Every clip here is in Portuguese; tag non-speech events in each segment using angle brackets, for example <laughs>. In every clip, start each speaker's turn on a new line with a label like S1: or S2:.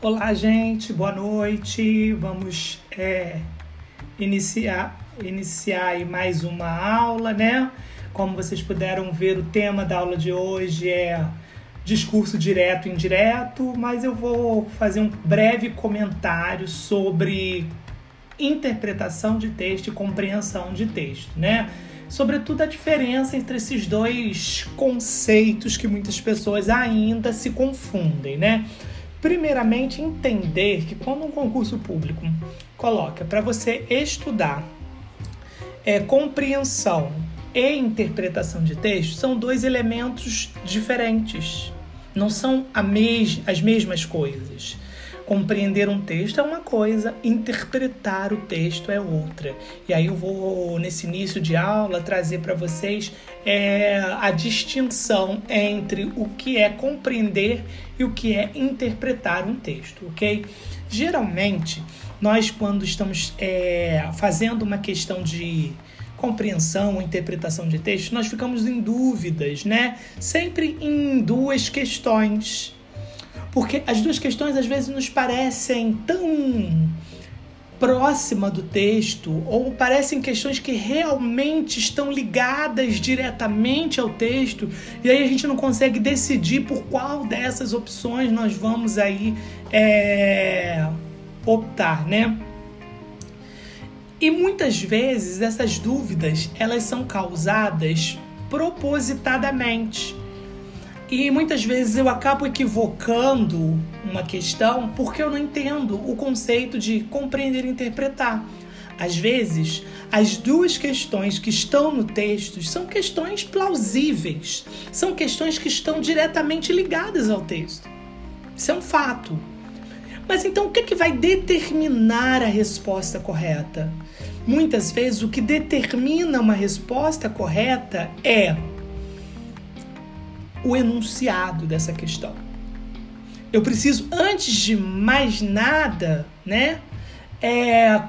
S1: Olá, gente, boa noite. Vamos é, iniciar, iniciar mais uma aula, né? Como vocês puderam ver, o tema da aula de hoje é discurso direto e indireto, mas eu vou fazer um breve comentário sobre interpretação de texto e compreensão de texto, né? Sobretudo a diferença entre esses dois conceitos que muitas pessoas ainda se confundem, né? Primeiramente, entender que quando um concurso público coloca para você estudar é, compreensão e interpretação de texto, são dois elementos diferentes. Não são mes as mesmas coisas. Compreender um texto é uma coisa, interpretar o texto é outra. E aí eu vou, nesse início de aula, trazer para vocês é, a distinção entre o que é compreender e o que é interpretar um texto, ok? Geralmente, nós, quando estamos é, fazendo uma questão de compreensão ou interpretação de texto, nós ficamos em dúvidas, né? Sempre em duas questões porque as duas questões às vezes nos parecem tão próxima do texto ou parecem questões que realmente estão ligadas diretamente ao texto e aí a gente não consegue decidir por qual dessas opções nós vamos aí é, optar, né? E muitas vezes essas dúvidas elas são causadas propositadamente e muitas vezes eu acabo equivocando uma questão porque eu não entendo o conceito de compreender e interpretar. Às vezes, as duas questões que estão no texto são questões plausíveis, são questões que estão diretamente ligadas ao texto. Isso é um fato. Mas então o que, é que vai determinar a resposta correta? Muitas vezes o que determina uma resposta correta é o enunciado dessa questão. Eu preciso, antes de mais nada, né, é,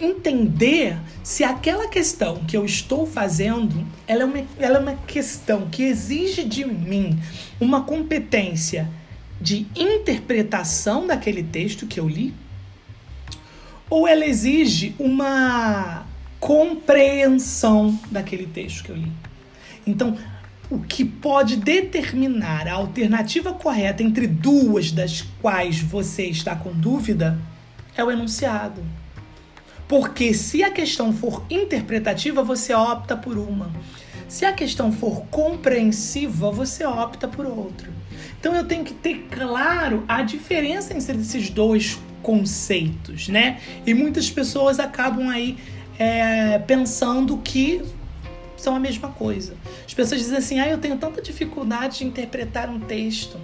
S1: entender se aquela questão que eu estou fazendo ela é, uma, ela é uma questão que exige de mim uma competência de interpretação daquele texto que eu li, ou ela exige uma compreensão daquele texto que eu li. Então, o que pode determinar a alternativa correta entre duas das quais você está com dúvida é o enunciado. Porque se a questão for interpretativa, você opta por uma. Se a questão for compreensiva, você opta por outra. Então eu tenho que ter claro a diferença entre esses dois conceitos, né? E muitas pessoas acabam aí é, pensando que são a mesma coisa. As pessoas dizem assim: ah, eu tenho tanta dificuldade de interpretar um texto.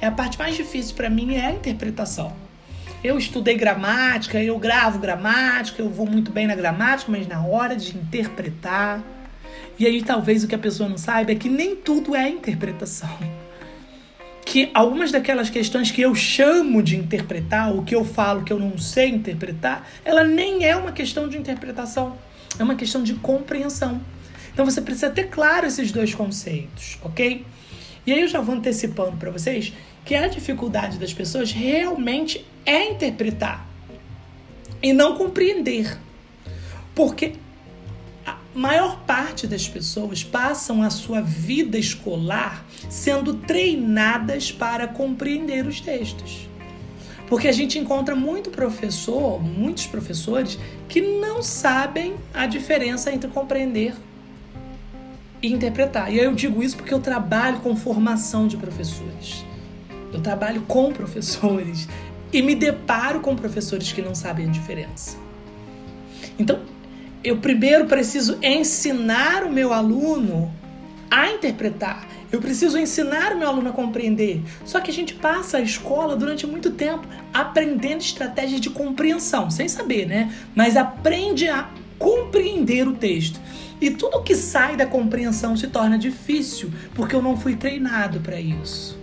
S1: É a parte mais difícil para mim é a interpretação. Eu estudei gramática, eu gravo gramática, eu vou muito bem na gramática, mas na hora de interpretar. E aí talvez o que a pessoa não saiba é que nem tudo é interpretação. Que algumas daquelas questões que eu chamo de interpretar, o que eu falo que eu não sei interpretar, ela nem é uma questão de interpretação, é uma questão de compreensão. Então você precisa ter claro esses dois conceitos, ok? E aí eu já vou antecipando para vocês que a dificuldade das pessoas realmente é interpretar e não compreender. Porque a maior parte das pessoas passam a sua vida escolar sendo treinadas para compreender os textos. Porque a gente encontra muito professor, muitos professores que não sabem a diferença entre compreender e interpretar. E eu digo isso porque eu trabalho com formação de professores. Eu trabalho com professores e me deparo com professores que não sabem a diferença. Então, eu primeiro preciso ensinar o meu aluno a interpretar. Eu preciso ensinar o meu aluno a compreender. Só que a gente passa a escola durante muito tempo aprendendo estratégias de compreensão, sem saber, né? Mas aprende a compreender o texto. E tudo que sai da compreensão se torna difícil, porque eu não fui treinado para isso.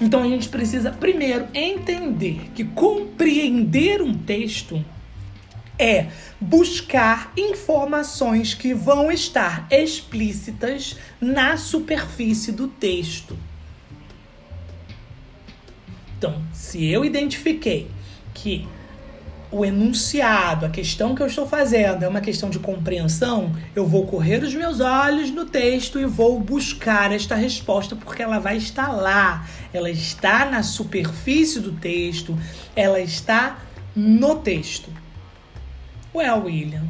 S1: Então a gente precisa primeiro entender que compreender um texto é buscar informações que vão estar explícitas na superfície do texto. Então, se eu identifiquei que o enunciado, a questão que eu estou fazendo é uma questão de compreensão, eu vou correr os meus olhos no texto e vou buscar esta resposta, porque ela vai estar lá. Ela está na superfície do texto, ela está no texto. Ué, William,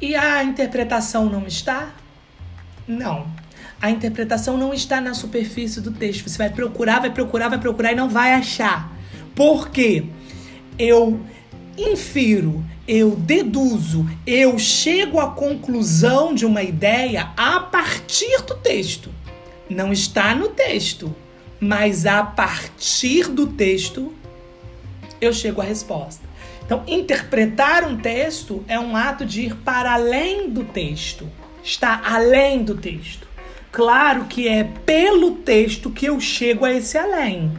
S1: e a interpretação não está? Não. A interpretação não está na superfície do texto. Você vai procurar, vai procurar, vai procurar e não vai achar. Por quê? Eu infiro, eu deduzo, eu chego à conclusão de uma ideia a partir do texto. Não está no texto, mas a partir do texto eu chego à resposta. Então, interpretar um texto é um ato de ir para além do texto, está além do texto. Claro que é pelo texto que eu chego a esse além.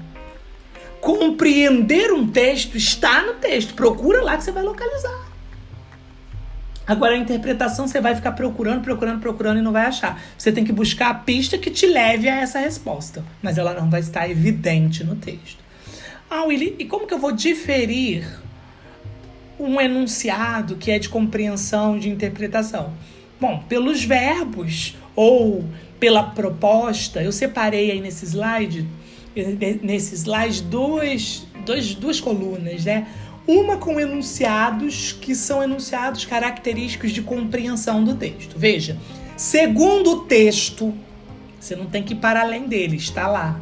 S1: Compreender um texto está no texto. Procura lá que você vai localizar. Agora a interpretação você vai ficar procurando, procurando, procurando e não vai achar. Você tem que buscar a pista que te leve a essa resposta, mas ela não vai estar evidente no texto. Ah, Willy, e como que eu vou diferir um enunciado que é de compreensão, de interpretação? Bom, pelos verbos ou pela proposta, eu separei aí nesse slide nesse slide dois, dois, duas colunas, né? Uma com enunciados que são enunciados característicos de compreensão do texto. Veja, segundo o texto, você não tem que ir para além dele, está lá.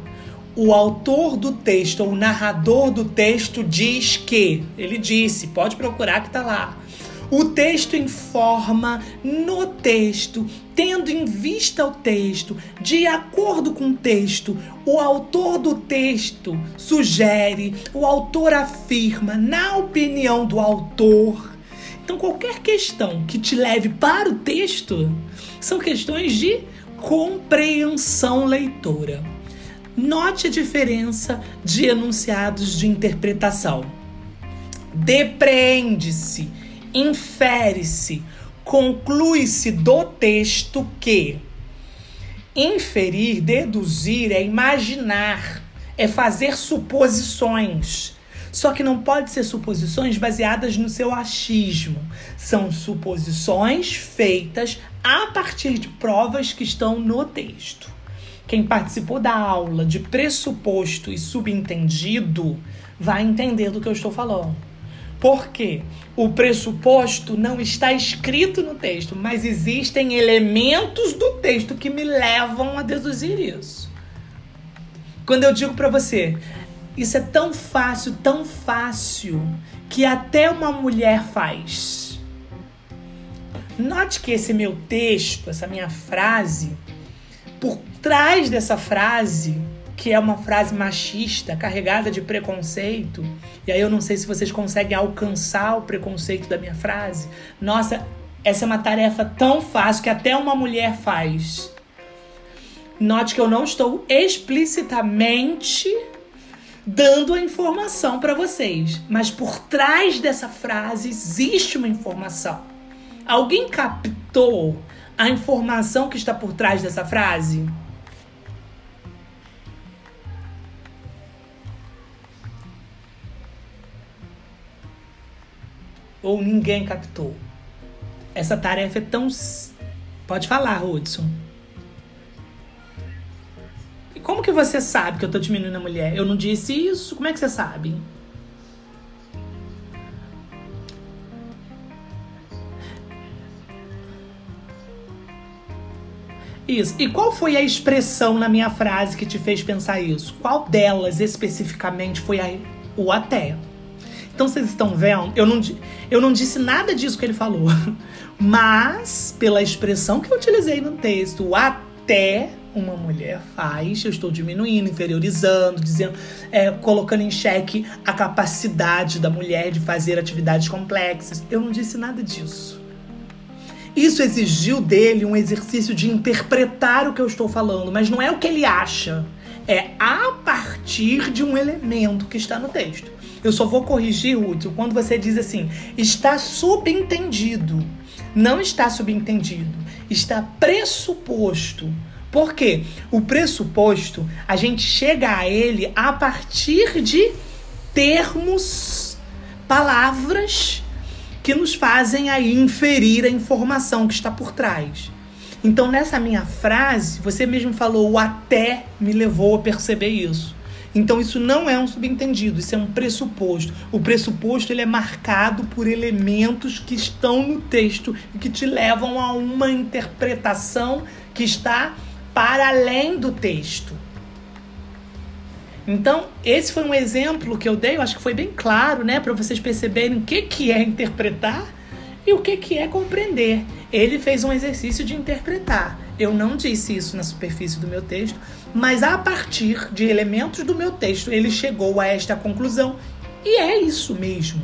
S1: O autor do texto, ou o narrador do texto, diz que. Ele disse, pode procurar que está lá o texto informa no texto, tendo em vista o texto, de acordo com o texto, o autor do texto sugere, o autor afirma, na opinião do autor. Então, qualquer questão que te leve para o texto são questões de compreensão leitora. Note a diferença de enunciados de interpretação. Depreende-se infere-se, conclui-se do texto que inferir, deduzir é imaginar, é fazer suposições. Só que não pode ser suposições baseadas no seu achismo. São suposições feitas a partir de provas que estão no texto. Quem participou da aula de pressuposto e subentendido vai entender do que eu estou falando. Porque o pressuposto não está escrito no texto, mas existem elementos do texto que me levam a deduzir isso. Quando eu digo para você, isso é tão fácil, tão fácil, que até uma mulher faz. Note que esse meu texto, essa minha frase, por trás dessa frase que é uma frase machista, carregada de preconceito. E aí eu não sei se vocês conseguem alcançar o preconceito da minha frase. Nossa, essa é uma tarefa tão fácil que até uma mulher faz. Note que eu não estou explicitamente dando a informação para vocês, mas por trás dessa frase existe uma informação. Alguém captou a informação que está por trás dessa frase? Ou ninguém captou? Essa tarefa é tão. Pode falar, Hudson. E como que você sabe que eu tô diminuindo a mulher? Eu não disse isso? Como é que você sabe? Isso. E qual foi a expressão na minha frase que te fez pensar isso? Qual delas especificamente foi a, o até? Então vocês estão vendo? Eu não, eu não disse nada disso que ele falou. <laughs> Mas, pela expressão que eu utilizei no texto, até uma mulher faz, eu estou diminuindo, inferiorizando, dizendo, é, colocando em xeque a capacidade da mulher de fazer atividades complexas. Eu não disse nada disso. Isso exigiu dele um exercício de interpretar o que eu estou falando, mas não é o que ele acha. É a partir de um elemento que está no texto. Eu só vou corrigir, Ruth, quando você diz assim, está subentendido. Não está subentendido, está pressuposto. Por quê? O pressuposto, a gente chega a ele a partir de termos, palavras que nos fazem aí inferir a informação que está por trás. Então, nessa minha frase, você mesmo falou, o até me levou a perceber isso. Então, isso não é um subentendido, isso é um pressuposto. O pressuposto ele é marcado por elementos que estão no texto e que te levam a uma interpretação que está para além do texto. Então, esse foi um exemplo que eu dei, eu acho que foi bem claro, né, para vocês perceberem o que, que é interpretar e o que, que é compreender. Ele fez um exercício de interpretar. Eu não disse isso na superfície do meu texto, mas a partir de elementos do meu texto, ele chegou a esta conclusão. E é isso mesmo.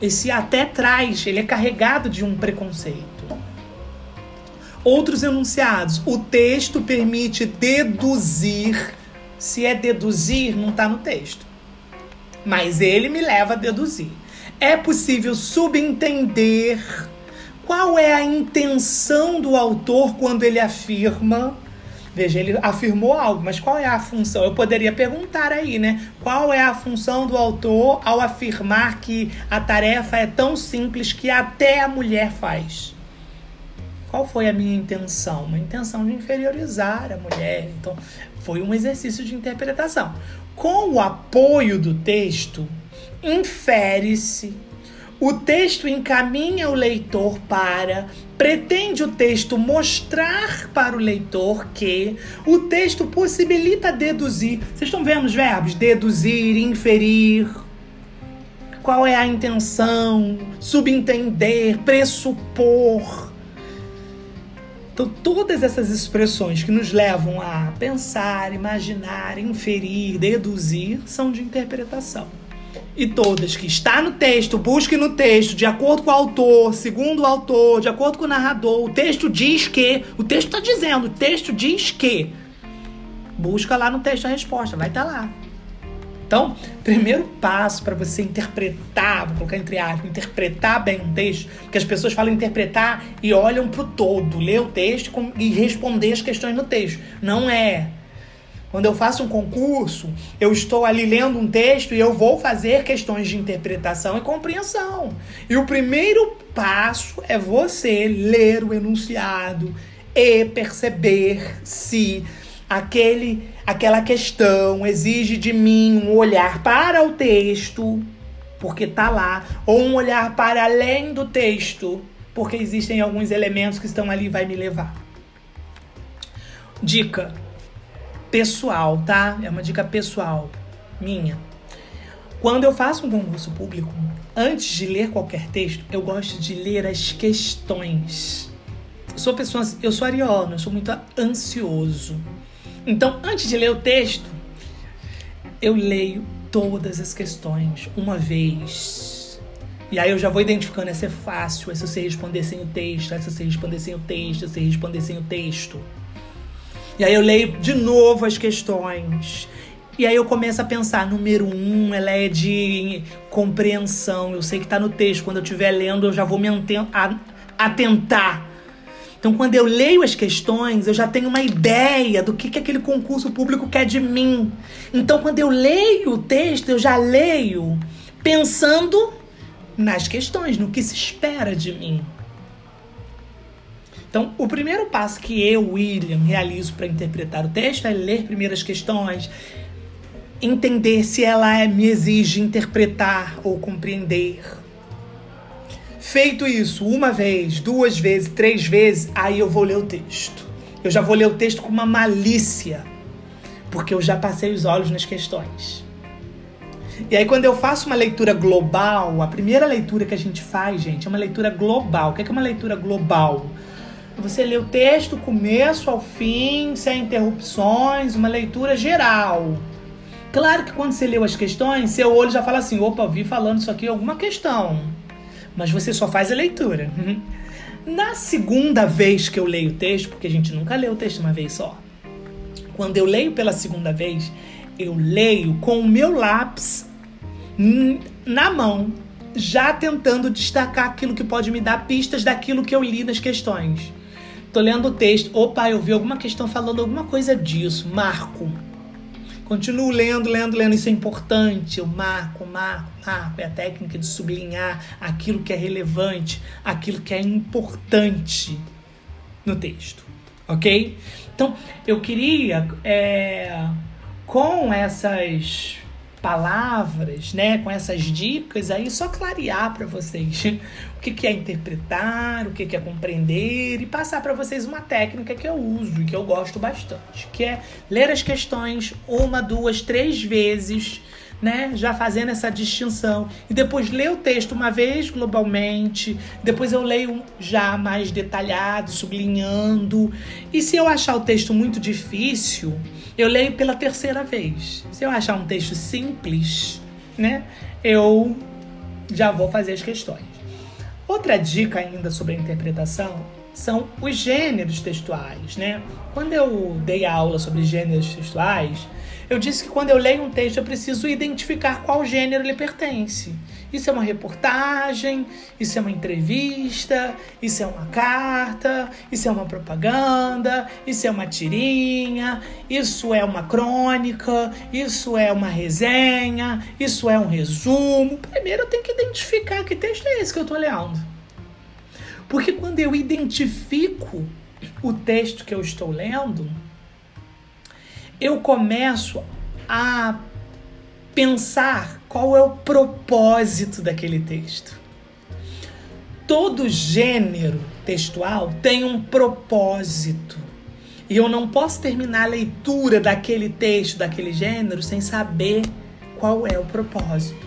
S1: Esse até traz, ele é carregado de um preconceito. Outros enunciados. O texto permite deduzir. Se é deduzir, não está no texto. Mas ele me leva a deduzir. É possível subentender qual é a intenção do autor quando ele afirma. Veja, ele afirmou algo, mas qual é a função? Eu poderia perguntar aí, né? Qual é a função do autor ao afirmar que a tarefa é tão simples que até a mulher faz? Qual foi a minha intenção? Uma intenção de inferiorizar a mulher. Então, foi um exercício de interpretação. Com o apoio do texto, infere-se o texto encaminha o leitor para, pretende o texto mostrar para o leitor que o texto possibilita deduzir. Vocês estão vendo os verbos? Deduzir, inferir. Qual é a intenção? Subentender, pressupor. Então, todas essas expressões que nos levam a pensar, imaginar, inferir, deduzir, são de interpretação. E todas que está no texto, busque no texto, de acordo com o autor, segundo o autor, de acordo com o narrador. O texto diz que. O texto está dizendo, o texto diz que. Busca lá no texto a resposta, vai estar tá lá. Então, primeiro passo para você interpretar, vou colocar entre aspas, interpretar bem um texto, porque as pessoas falam interpretar e olham para o todo, ler o texto e responder as questões no texto. Não é. Quando eu faço um concurso, eu estou ali lendo um texto e eu vou fazer questões de interpretação e compreensão. E o primeiro passo é você ler o enunciado e perceber se aquele aquela questão exige de mim um olhar para o texto, porque tá lá, ou um olhar para além do texto, porque existem alguns elementos que estão ali vai me levar. Dica: pessoal, tá? É uma dica pessoal minha. Quando eu faço um concurso público, antes de ler qualquer texto, eu gosto de ler as questões. Eu sou pessoa, eu sou ariano, eu sou muito ansioso. Então, antes de ler o texto, eu leio todas as questões uma vez. E aí eu já vou identificando, essa é fácil, essa você responder sem o texto, essa você responder sem o texto, essa você responder sem o texto. E aí eu leio de novo as questões. E aí eu começo a pensar, número um, ela é de compreensão. Eu sei que está no texto. Quando eu estiver lendo, eu já vou me atentar. Então, quando eu leio as questões, eu já tenho uma ideia do que, que aquele concurso público quer de mim. Então, quando eu leio o texto, eu já leio pensando nas questões, no que se espera de mim. Então, o primeiro passo que eu, William, realizo para interpretar o texto é ler primeiras questões, entender se ela é, me exige interpretar ou compreender. Feito isso uma vez, duas vezes, três vezes, aí eu vou ler o texto. Eu já vou ler o texto com uma malícia, porque eu já passei os olhos nas questões. E aí, quando eu faço uma leitura global, a primeira leitura que a gente faz, gente, é uma leitura global. O que é uma leitura global? Você lê o texto, começo ao fim, sem interrupções, uma leitura geral. Claro que quando você leu as questões, seu olho já fala assim: opa, vi falando isso aqui alguma questão. Mas você só faz a leitura. <laughs> Na segunda vez que eu leio o texto, porque a gente nunca lê o texto uma vez só. Quando eu leio pela segunda vez, eu leio com o meu lápis na mão, já tentando destacar aquilo que pode me dar pistas daquilo que eu li nas questões. Tô lendo o texto. Opa, eu vi alguma questão falando alguma coisa disso. Marco. Continuo lendo, lendo, lendo. Isso é importante. Eu marco, marco, marco. É a técnica de sublinhar aquilo que é relevante, aquilo que é importante no texto. Ok? Então, eu queria, é, com essas palavras, né, com essas dicas aí, só clarear para vocês o que, que é interpretar, o que, que é compreender e passar para vocês uma técnica que eu uso e que eu gosto bastante, que é ler as questões uma, duas, três vezes né? Já fazendo essa distinção. E depois ler o texto uma vez globalmente, depois eu leio já mais detalhado, sublinhando. E se eu achar o texto muito difícil, eu leio pela terceira vez. Se eu achar um texto simples, né? Eu já vou fazer as questões. Outra dica ainda sobre a interpretação são os gêneros textuais, né? Quando eu dei a aula sobre gêneros textuais, eu disse que quando eu leio um texto eu preciso identificar qual gênero ele pertence. Isso é uma reportagem, isso é uma entrevista, isso é uma carta, isso é uma propaganda, isso é uma tirinha, isso é uma crônica, isso é uma resenha, isso é um resumo. Primeiro eu tenho que identificar que texto é esse que eu estou lendo. Porque quando eu identifico o texto que eu estou lendo, eu começo a pensar qual é o propósito daquele texto. Todo gênero textual tem um propósito. E eu não posso terminar a leitura daquele texto, daquele gênero, sem saber qual é o propósito.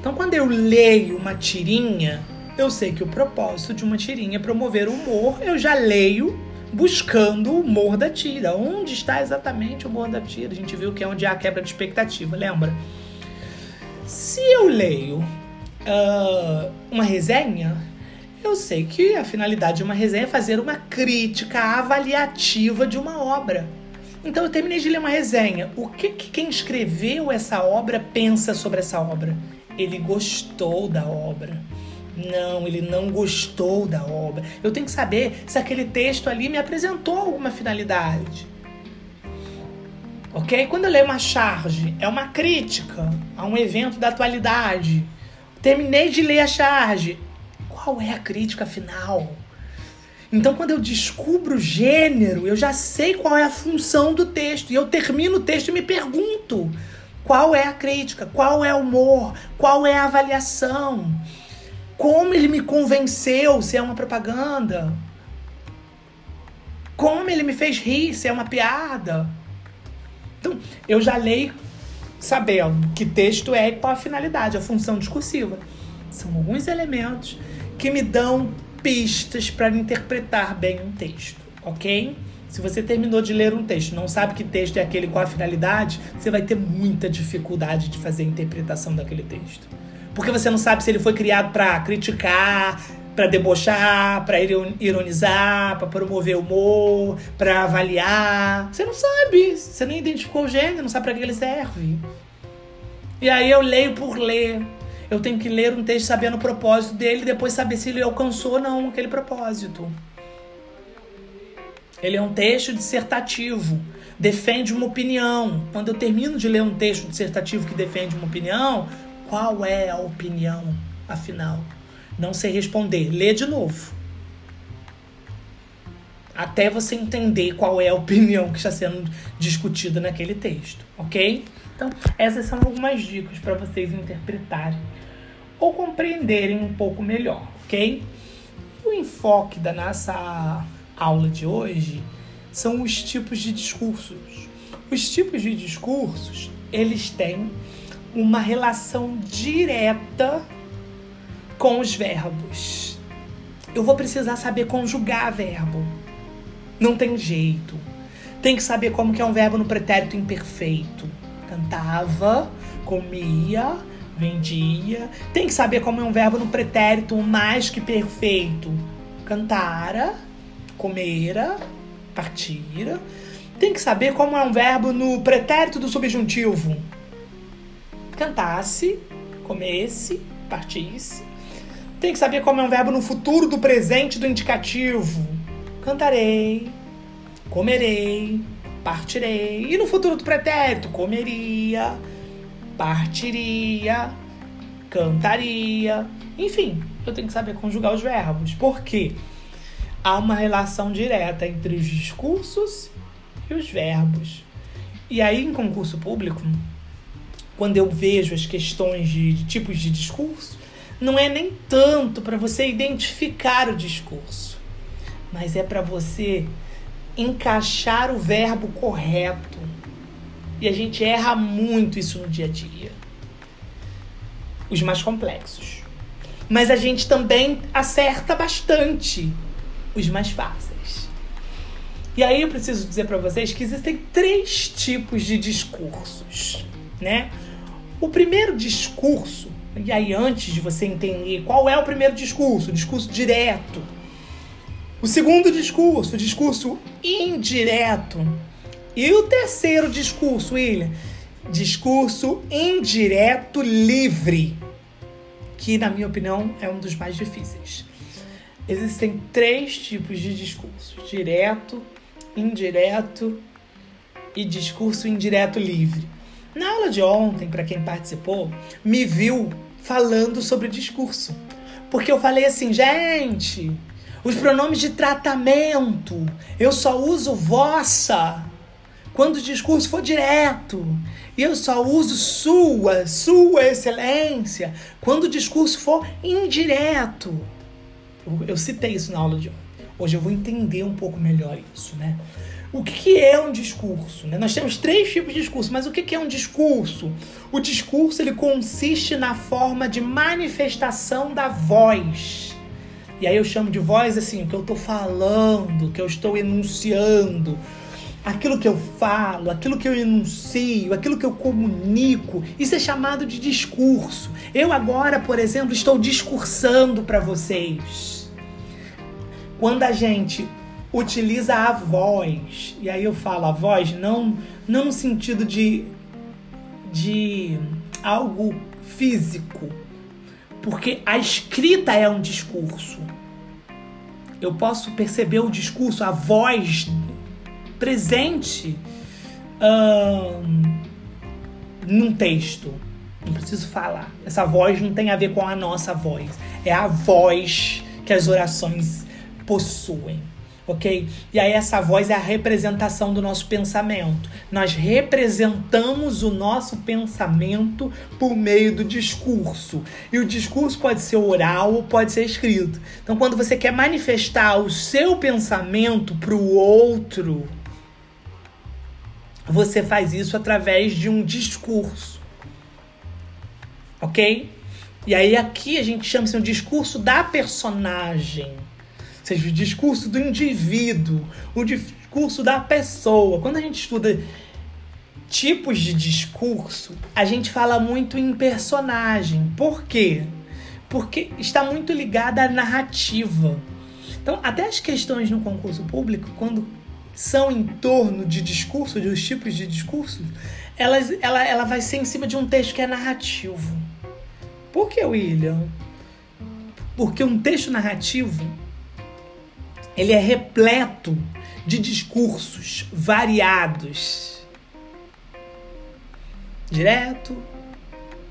S1: Então, quando eu leio uma tirinha, eu sei que o propósito de uma tirinha é promover o humor, eu já leio buscando o humor da tira. Onde está exatamente o humor da tira? A gente viu que é onde há a quebra de expectativa, lembra? Se eu leio uh, uma resenha, eu sei que a finalidade de uma resenha é fazer uma crítica avaliativa de uma obra. Então eu terminei de ler uma resenha. O que, que quem escreveu essa obra pensa sobre essa obra? Ele gostou da obra não, ele não gostou da obra. Eu tenho que saber se aquele texto ali me apresentou alguma finalidade. Ok? Quando eu leio uma charge, é uma crítica a um evento da atualidade. Terminei de ler a charge. Qual é a crítica final? Então, quando eu descubro o gênero, eu já sei qual é a função do texto. E eu termino o texto e me pergunto: qual é a crítica? Qual é o humor? Qual é a avaliação? Como ele me convenceu se é uma propaganda? Como ele me fez rir se é uma piada? Então, eu já leio sabendo que texto é e qual a finalidade, a função discursiva. São alguns elementos que me dão pistas para interpretar bem um texto, ok? Se você terminou de ler um texto, não sabe que texto é aquele, qual a finalidade, você vai ter muita dificuldade de fazer a interpretação daquele texto. Porque você não sabe se ele foi criado para criticar, para debochar, para ironizar, para promover humor, para avaliar. Você não sabe, você nem identificou o gênero, não sabe para que ele serve. E aí eu leio por ler. Eu tenho que ler um texto sabendo o propósito dele e depois saber se ele alcançou ou não aquele propósito. Ele é um texto dissertativo, defende uma opinião. Quando eu termino de ler um texto dissertativo que defende uma opinião, qual é a opinião, afinal? Não sei responder. Lê de novo. Até você entender qual é a opinião que está sendo discutida naquele texto, ok? Então, essas são algumas dicas para vocês interpretarem ou compreenderem um pouco melhor, ok? O enfoque da nossa aula de hoje são os tipos de discursos. Os tipos de discursos, eles têm uma relação direta com os verbos. Eu vou precisar saber conjugar verbo. Não tem jeito. Tem que saber como que é um verbo no pretérito imperfeito. Cantava, comia, vendia. Tem que saber como é um verbo no pretérito mais que perfeito. Cantara, comera, partira. Tem que saber como é um verbo no pretérito do subjuntivo cantasse, comesse, partisse. Tem que saber como é um verbo no futuro do presente do indicativo. cantarei, comerei, partirei. E no futuro do pretérito, comeria, partiria, cantaria. Enfim, eu tenho que saber conjugar os verbos. Por quê? Há uma relação direta entre os discursos e os verbos. E aí, em concurso público, quando eu vejo as questões de, de tipos de discurso, não é nem tanto para você identificar o discurso, mas é para você encaixar o verbo correto. E a gente erra muito isso no dia a dia. Os mais complexos. Mas a gente também acerta bastante os mais fáceis. E aí eu preciso dizer para vocês que existem três tipos de discursos, né? O primeiro discurso, e aí antes de você entender qual é o primeiro discurso, discurso direto. O segundo discurso, o discurso indireto. E o terceiro discurso, William, discurso indireto livre, que na minha opinião é um dos mais difíceis. Existem três tipos de discurso: direto, indireto e discurso indireto livre. Na aula de ontem, para quem participou, me viu falando sobre discurso. Porque eu falei assim, gente, os pronomes de tratamento, eu só uso vossa quando o discurso for direto. E eu só uso sua, sua excelência, quando o discurso for indireto. Eu, eu citei isso na aula de ontem. Hoje eu vou entender um pouco melhor isso, né? O que é um discurso? Né? Nós temos três tipos de discurso, mas o que é um discurso? O discurso ele consiste na forma de manifestação da voz. E aí eu chamo de voz assim, o que eu estou falando, o que eu estou enunciando, aquilo que eu falo, aquilo que eu enuncio, aquilo que eu comunico. Isso é chamado de discurso. Eu agora, por exemplo, estou discursando para vocês. Quando a gente utiliza a voz. E aí eu falo a voz não, não no sentido de, de algo físico, porque a escrita é um discurso. Eu posso perceber o discurso, a voz presente hum, num texto. Não preciso falar. Essa voz não tem a ver com a nossa voz. É a voz que as orações possuem ok? E aí essa voz é a representação do nosso pensamento. Nós representamos o nosso pensamento por meio do discurso. E o discurso pode ser oral ou pode ser escrito. Então, quando você quer manifestar o seu pensamento para o outro, você faz isso através de um discurso. Ok? E aí aqui a gente chama isso de um discurso da personagem seja o discurso do indivíduo, o discurso da pessoa. Quando a gente estuda tipos de discurso, a gente fala muito em personagem. Por quê? Porque está muito ligada à narrativa. Então, até as questões no concurso público, quando são em torno de discurso, de os tipos de discursos, elas, ela, ela vai ser em cima de um texto que é narrativo. Por que, William? Porque um texto narrativo ele é repleto de discursos variados. Direto,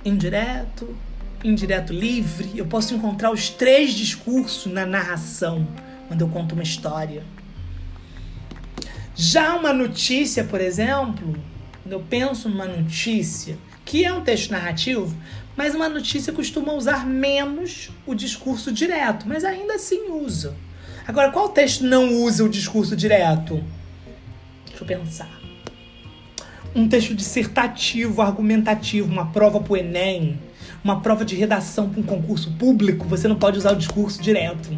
S1: indireto, indireto livre. Eu posso encontrar os três discursos na narração quando eu conto uma história. Já uma notícia, por exemplo, quando eu penso numa notícia, que é um texto narrativo, mas uma notícia costuma usar menos o discurso direto, mas ainda assim usa. Agora, qual texto não usa o discurso direto? Deixa eu pensar. Um texto dissertativo, argumentativo, uma prova para o Enem, uma prova de redação para um concurso público, você não pode usar o discurso direto.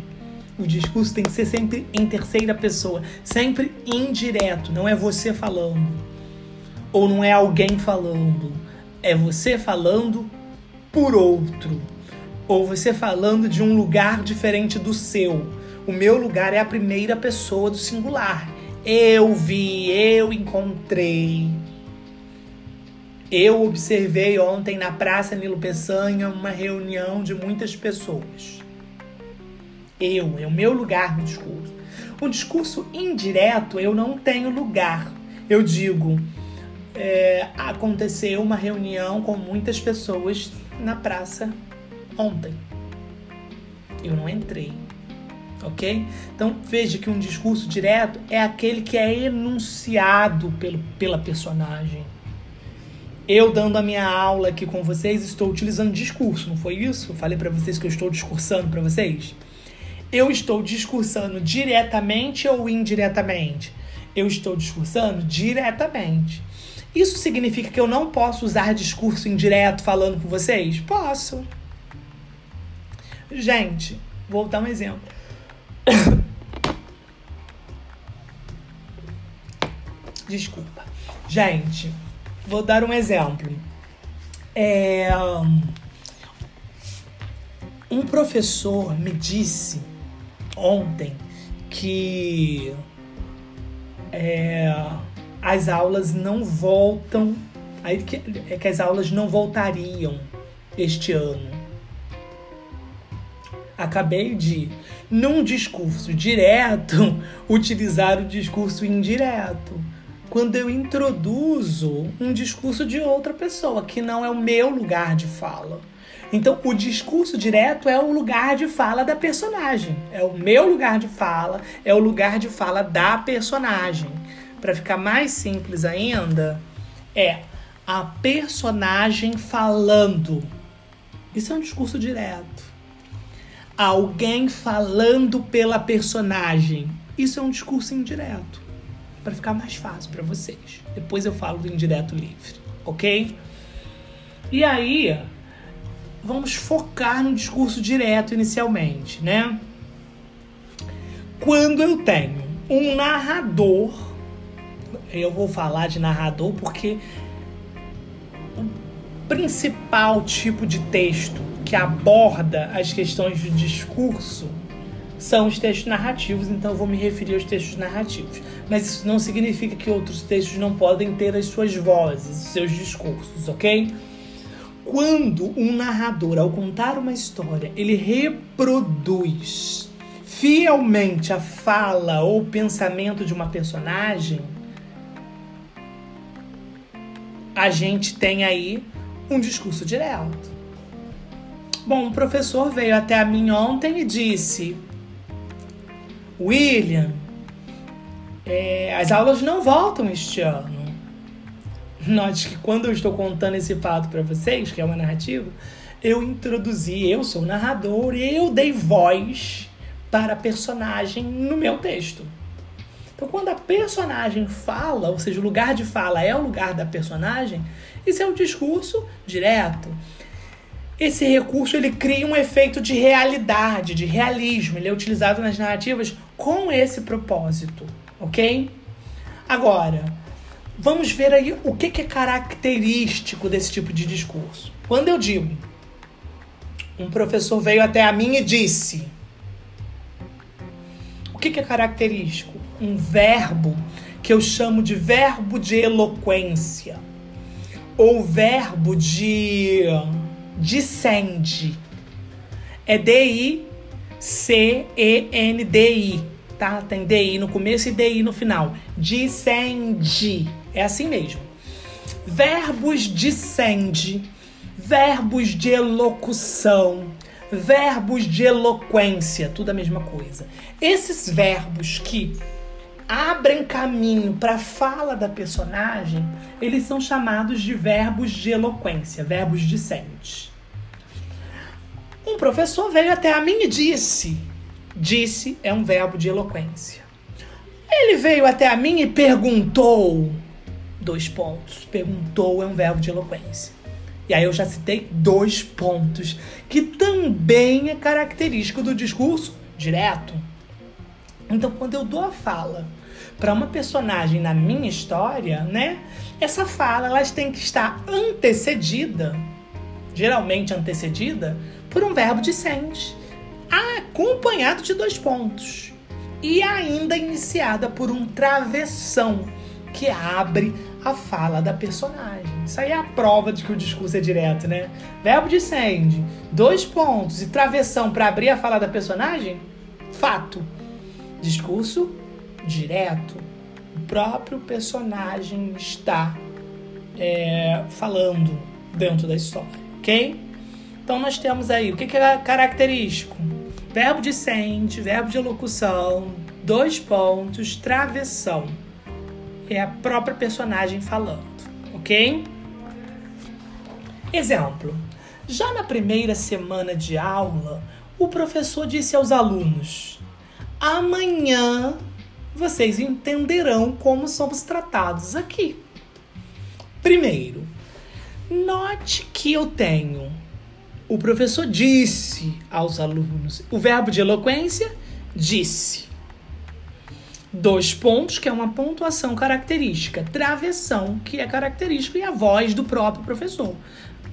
S1: O discurso tem que ser sempre em terceira pessoa, sempre indireto, não é você falando. Ou não é alguém falando. É você falando por outro. Ou você falando de um lugar diferente do seu o meu lugar é a primeira pessoa do singular. Eu vi, eu encontrei. Eu observei ontem na Praça Nilo Peçanha uma reunião de muitas pessoas. Eu, é o meu lugar no discurso. O discurso indireto eu não tenho lugar. Eu digo, é, aconteceu uma reunião com muitas pessoas na praça ontem. Eu não entrei. Ok? Então veja que um discurso direto é aquele que é enunciado pelo, pela personagem. Eu dando a minha aula aqui com vocês, estou utilizando discurso, não foi isso? Eu falei para vocês que eu estou discursando para vocês. Eu estou discursando diretamente ou indiretamente? Eu estou discursando diretamente. Isso significa que eu não posso usar discurso indireto falando com vocês? Posso. Gente, vou dar um exemplo. <coughs> Desculpa. Gente, vou dar um exemplo. É, um professor me disse ontem que é, as aulas não voltam, aí que, é que as aulas não voltariam este ano. Acabei de, num discurso direto, <laughs> utilizar o discurso indireto. Quando eu introduzo um discurso de outra pessoa, que não é o meu lugar de fala. Então, o discurso direto é o lugar de fala da personagem. É o meu lugar de fala, é o lugar de fala da personagem. Para ficar mais simples ainda, é a personagem falando. Isso é um discurso direto. Alguém falando pela personagem. Isso é um discurso indireto. Para ficar mais fácil para vocês. Depois eu falo do indireto livre, ok? E aí, vamos focar no discurso direto inicialmente, né? Quando eu tenho um narrador, eu vou falar de narrador porque o principal tipo de texto que aborda as questões de discurso são os textos narrativos, então eu vou me referir aos textos narrativos. Mas isso não significa que outros textos não podem ter as suas vozes, seus discursos, ok? Quando um narrador, ao contar uma história, ele reproduz fielmente a fala ou pensamento de uma personagem, a gente tem aí um discurso direto. Bom, um professor veio até a mim ontem e disse: William, é, as aulas não voltam este ano. Note que quando eu estou contando esse fato para vocês, que é uma narrativa, eu introduzi, eu sou o narrador, eu dei voz para a personagem no meu texto. Então, quando a personagem fala, ou seja, o lugar de fala é o lugar da personagem, isso é um discurso direto. Esse recurso ele cria um efeito de realidade, de realismo. Ele é utilizado nas narrativas com esse propósito, ok? Agora, vamos ver aí o que, é característico desse tipo de discurso. Quando eu digo, um professor veio até a mim e disse, o que é característico? Um verbo que eu chamo de verbo de eloquência ou verbo de descende. É D-I-C-E-N-D-I, tá? Tem D-I no começo e D-I no final. Descende. É assim mesmo. Verbos descende, verbos de elocução, verbos de eloquência, tudo a mesma coisa. Esses verbos que abrem caminho para a fala da personagem, eles são chamados de verbos de eloquência, verbos discentes. Um professor veio até a mim e disse: disse é um verbo de eloquência. Ele veio até a mim e perguntou: dois pontos. Perguntou é um verbo de eloquência. E aí eu já citei dois pontos, que também é característico do discurso direto. Então, quando eu dou a fala para uma personagem na minha história, né? Essa fala elas tem que estar antecedida, geralmente antecedida, por um verbo dicente, acompanhado de dois pontos e ainda iniciada por um travessão que abre a fala da personagem. Isso aí é a prova de que o discurso é direto, né? Verbo dicente, dois pontos e travessão para abrir a fala da personagem, fato. Discurso direto. O próprio personagem está é, falando dentro da história, ok? Então nós temos aí o que, é característico? Verbo de sente, verbo de locução, dois pontos, travessão. É a própria personagem falando, ok? Exemplo. Já na primeira semana de aula, o professor disse aos alunos: amanhã vocês entenderão como somos tratados aqui. Primeiro, note que eu tenho. O professor disse aos alunos. O verbo de eloquência, disse. Dois pontos, que é uma pontuação característica. Travessão, que é característico, e a voz do próprio professor.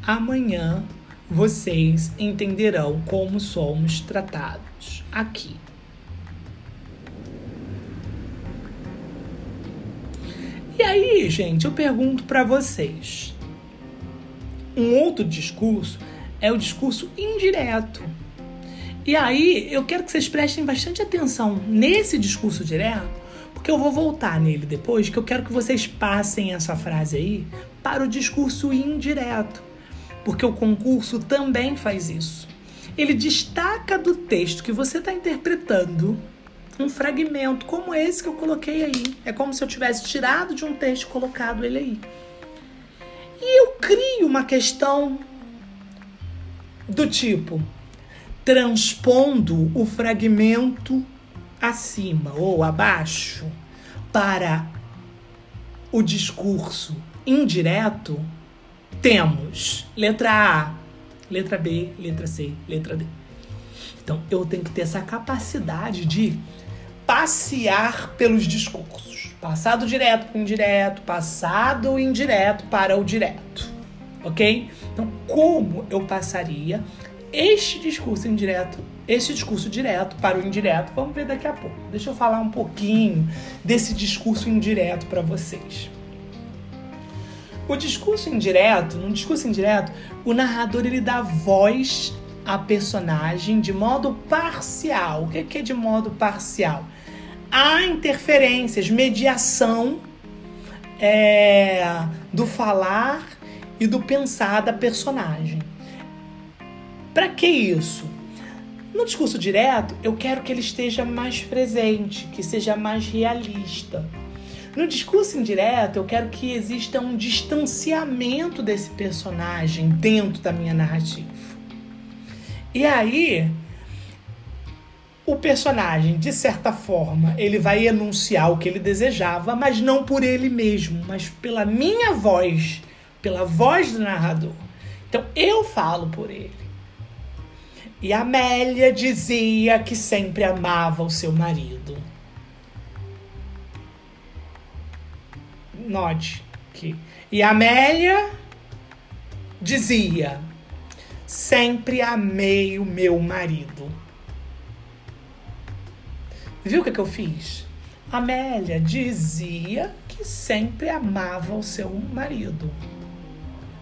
S1: Amanhã vocês entenderão como somos tratados aqui. E aí, gente, eu pergunto para vocês. Um outro discurso é o discurso indireto. E aí, eu quero que vocês prestem bastante atenção nesse discurso direto, porque eu vou voltar nele depois, que eu quero que vocês passem essa frase aí para o discurso indireto, porque o concurso também faz isso. Ele destaca do texto que você está interpretando um fragmento como esse que eu coloquei aí. É como se eu tivesse tirado de um texto e colocado ele aí. E eu crio uma questão do tipo transpondo o fragmento acima ou abaixo para o discurso indireto, temos letra A, letra B, letra C, letra D. Então eu tenho que ter essa capacidade de passear pelos discursos. Passado direto para o indireto, passado indireto para o direto. Ok? Então, como eu passaria este discurso indireto, este discurso direto para o indireto? Vamos ver daqui a pouco. Deixa eu falar um pouquinho desse discurso indireto para vocês. O discurso indireto, no discurso indireto, o narrador ele dá voz a personagem de modo parcial. O que é de modo parcial? Há interferências, mediação é, do falar e do pensar da personagem. Para que isso? No discurso direto, eu quero que ele esteja mais presente, que seja mais realista. No discurso indireto, eu quero que exista um distanciamento desse personagem dentro da minha narrativa. E aí, o personagem, de certa forma, ele vai enunciar o que ele desejava, mas não por ele mesmo, mas pela minha voz, pela voz do narrador. Então eu falo por ele. E Amélia dizia que sempre amava o seu marido. Note que. E Amélia dizia Sempre amei o meu marido. Viu o que, que eu fiz? Amélia dizia que sempre amava o seu marido.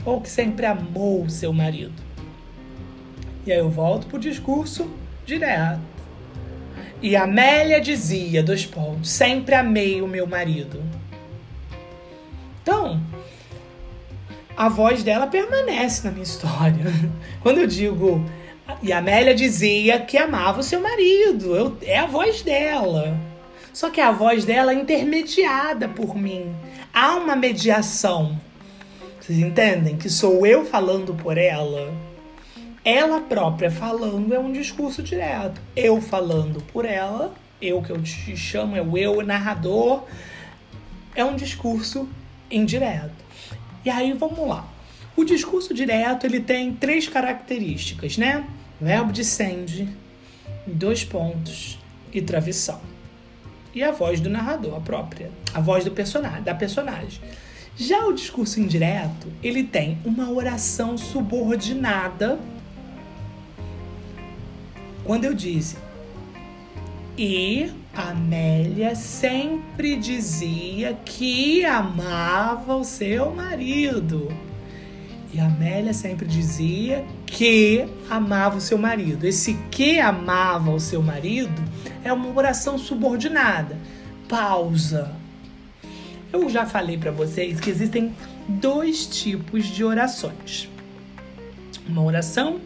S1: Ou que sempre amou o seu marido. E aí eu volto pro discurso direto. E Amélia dizia, dois pontos, sempre amei o meu marido. Então, a voz dela permanece na minha história. <laughs> Quando eu digo. E Amélia dizia que amava o seu marido. Eu, é a voz dela. Só que a voz dela é intermediada por mim. Há uma mediação. Vocês entendem? Que sou eu falando por ela. Ela própria falando é um discurso direto. Eu falando por ela, eu que eu te chamo, é o eu narrador, é um discurso indireto. E aí vamos lá. O discurso direto ele tem três características, né? Verbo de sende, dois pontos e travessão. E a voz do narrador, a própria, a voz do personagem, da personagem. Já o discurso indireto, ele tem uma oração subordinada. Quando eu disse e Amélia sempre dizia que amava o seu marido. E Amélia sempre dizia que amava o seu marido. Esse que amava o seu marido é uma oração subordinada. Pausa. Eu já falei para vocês que existem dois tipos de orações: uma oração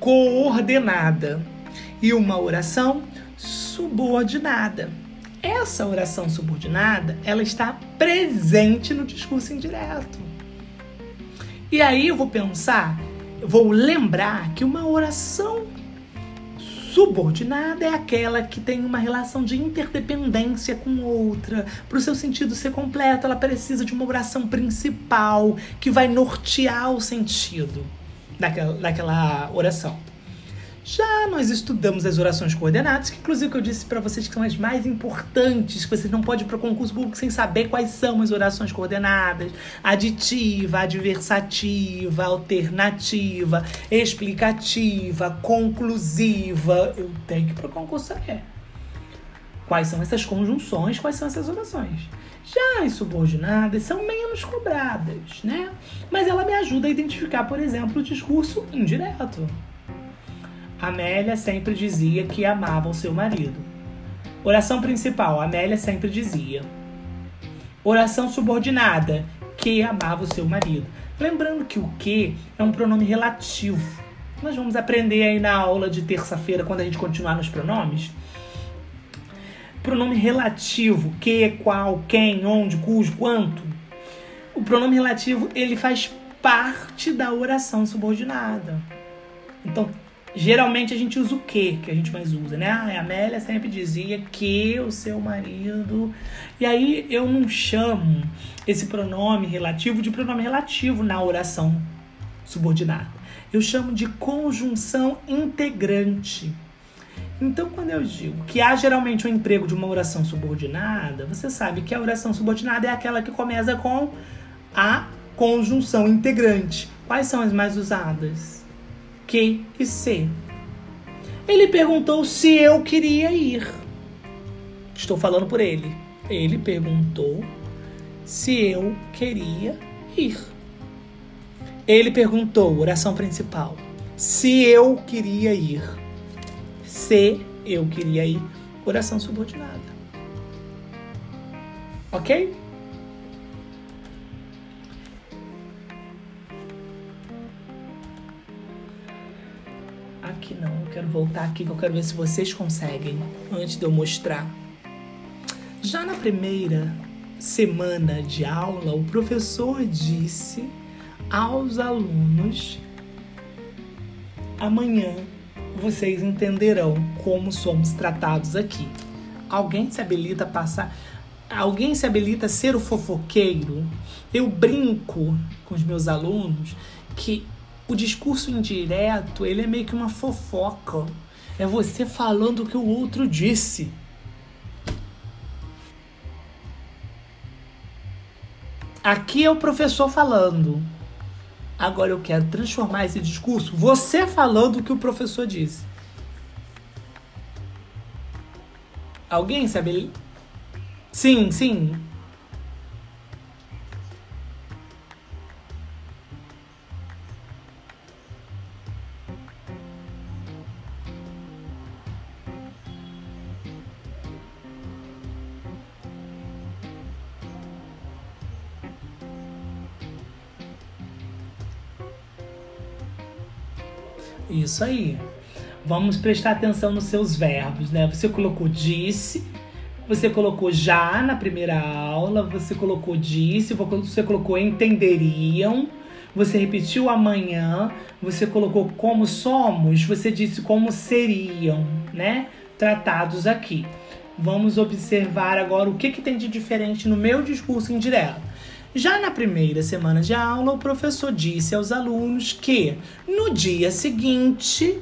S1: coordenada e uma oração subordinada. Essa oração subordinada, ela está presente no discurso indireto. E aí eu vou pensar, eu vou lembrar que uma oração subordinada é aquela que tem uma relação de interdependência com outra. Para o seu sentido ser completo, ela precisa de uma oração principal que vai nortear o sentido daquela, daquela oração. Já nós estudamos as orações coordenadas, que inclusive eu disse para vocês que são as mais importantes, que vocês não podem ir para o concurso público sem saber quais são as orações coordenadas: aditiva, adversativa, alternativa, explicativa, conclusiva. Eu tenho que ir para o concurso saber. Quais são essas conjunções, quais são essas orações? Já as subordinadas são menos cobradas, né? Mas ela me ajuda a identificar, por exemplo, o discurso indireto. Amélia sempre dizia que amava o seu marido. Oração principal, Amélia sempre dizia. Oração subordinada, que amava o seu marido. Lembrando que o que é um pronome relativo. Nós vamos aprender aí na aula de terça-feira, quando a gente continuar nos pronomes. Pronome relativo, que, qual, quem, onde, cujo, quanto. O pronome relativo, ele faz parte da oração subordinada. Então, Geralmente a gente usa o que que a gente mais usa, né? Ah, a Amélia sempre dizia que o seu marido. E aí eu não chamo esse pronome relativo de pronome relativo na oração subordinada. Eu chamo de conjunção integrante. Então, quando eu digo que há geralmente um emprego de uma oração subordinada, você sabe que a oração subordinada é aquela que começa com a conjunção integrante. Quais são as mais usadas? Que e se. Ele perguntou se eu queria ir. Estou falando por ele. Ele perguntou se eu queria ir. Ele perguntou, oração principal, se eu queria ir. Se eu queria ir, oração subordinada. Ok? Aqui não. Eu quero voltar aqui que eu quero ver se vocês conseguem antes de eu mostrar. Já na primeira semana de aula, o professor disse aos alunos: amanhã vocês entenderão como somos tratados aqui. Alguém se habilita a passar. Alguém se habilita a ser o fofoqueiro? Eu brinco com os meus alunos que o discurso indireto, ele é meio que uma fofoca. É você falando o que o outro disse. Aqui é o professor falando. Agora eu quero transformar esse discurso você falando o que o professor disse. Alguém sabe? Sim, sim. Isso aí. Vamos prestar atenção nos seus verbos, né? Você colocou disse, você colocou já na primeira aula, você colocou disse, você colocou entenderiam, você repetiu amanhã, você colocou como somos, você disse como seriam, né? Tratados aqui. Vamos observar agora o que, que tem de diferente no meu discurso indireto. Já na primeira semana de aula, o professor disse aos alunos que no dia seguinte,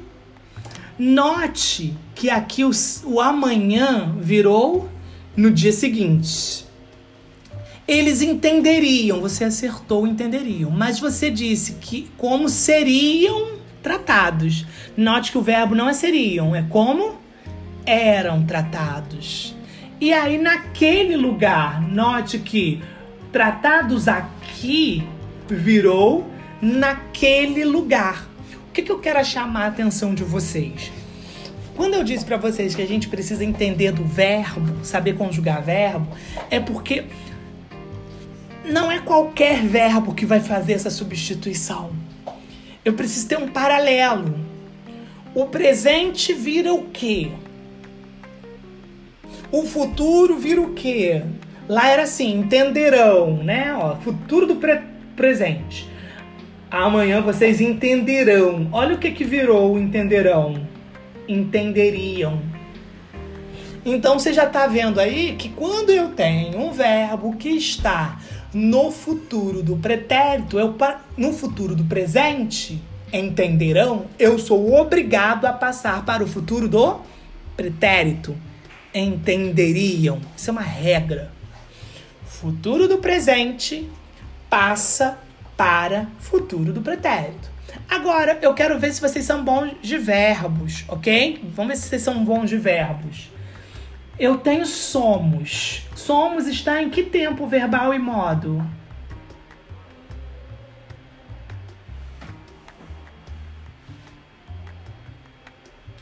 S1: note que aqui o, o amanhã virou no dia seguinte. Eles entenderiam, você acertou, entenderiam, mas você disse que como seriam tratados. Note que o verbo não é seriam, é como eram tratados. E aí, naquele lugar, note que tratados aqui virou naquele lugar. O que, que eu quero chamar a atenção de vocês? Quando eu disse para vocês que a gente precisa entender do verbo, saber conjugar verbo, é porque não é qualquer verbo que vai fazer essa substituição. Eu preciso ter um paralelo. O presente vira o quê? O futuro vira o quê? Lá era assim, entenderão, né? Ó, futuro do pre presente. Amanhã vocês entenderão. Olha o que que virou entenderão. Entenderiam. Então você já está vendo aí que quando eu tenho um verbo que está no futuro do pretérito, eu, no futuro do presente, entenderão, eu sou obrigado a passar para o futuro do pretérito. Entenderiam. Isso é uma regra. Futuro do presente passa para futuro do pretérito. Agora, eu quero ver se vocês são bons de verbos, ok? Vamos ver se vocês são bons de verbos. Eu tenho somos. Somos está em que tempo verbal e modo?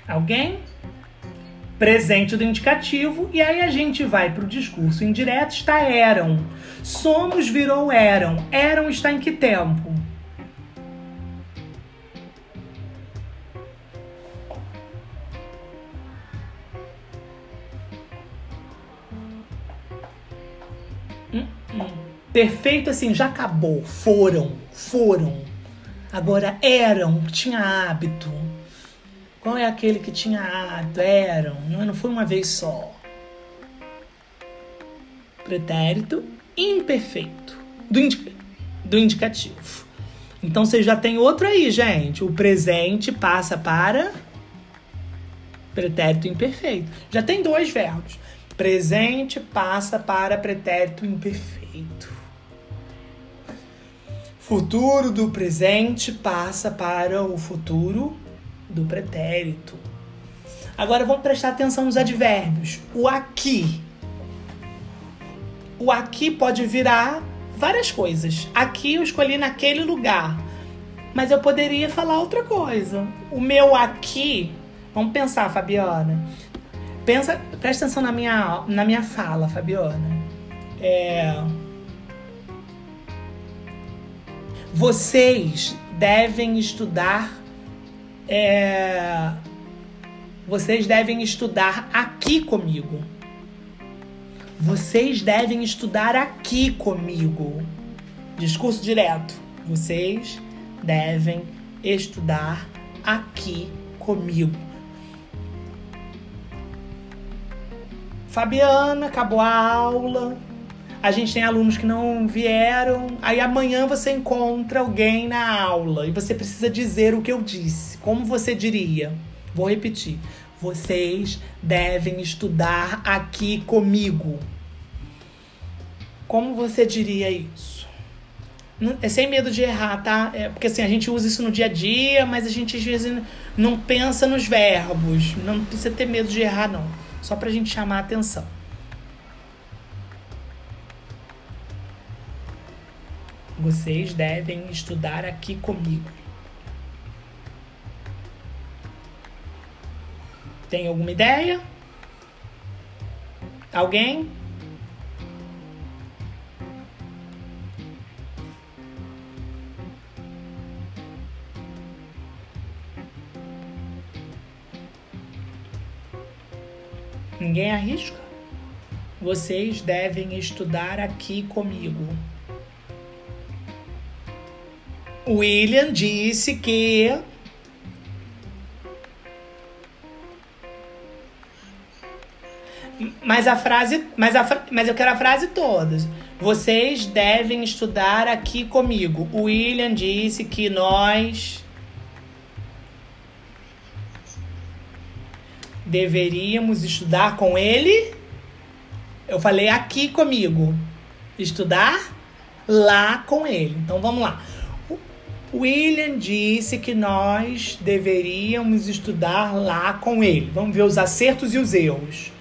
S1: Alguém? Presente do indicativo, e aí a gente vai para o discurso indireto, está eram. Somos virou eram. Eram está em que tempo? Perfeito assim, já acabou. Foram, foram. Agora eram, tinha hábito. Qual é aquele que tinha hábito? Eram, não, não foi uma vez só. Pretérito imperfeito do, indica do indicativo. Então você já tem outro aí, gente. O presente passa para pretérito imperfeito. Já tem dois verbos. Presente passa para pretérito imperfeito. Futuro do presente passa para o futuro do pretérito. Agora vamos prestar atenção nos advérbios. O aqui. O aqui pode virar várias coisas. Aqui eu escolhi naquele lugar. Mas eu poderia falar outra coisa. O meu aqui. Vamos pensar, Fabiana. Pensa, presta atenção na minha, na minha fala, Fabiana. É Vocês devem estudar. É, vocês devem estudar aqui comigo. Vocês devem estudar aqui comigo. Discurso direto. Vocês devem estudar aqui comigo. Fabiana, acabou a aula a gente tem alunos que não vieram. Aí amanhã você encontra alguém na aula e você precisa dizer o que eu disse. Como você diria? Vou repetir. Vocês devem estudar aqui comigo. Como você diria isso? É sem medo de errar, tá? É porque assim, a gente usa isso no dia a dia, mas a gente às vezes não pensa nos verbos. Não precisa ter medo de errar, não. Só pra gente chamar a atenção. Vocês devem estudar aqui comigo. Tem alguma ideia? Alguém? Ninguém arrisca? Vocês devem estudar aqui comigo. William disse que Mas a frase, mas, a, mas eu quero a frase toda. Vocês devem estudar aqui comigo. O William disse que nós deveríamos estudar com ele. Eu falei aqui comigo. Estudar lá com ele. Então vamos lá. William disse que nós deveríamos estudar lá com ele. Vamos ver os acertos e os erros.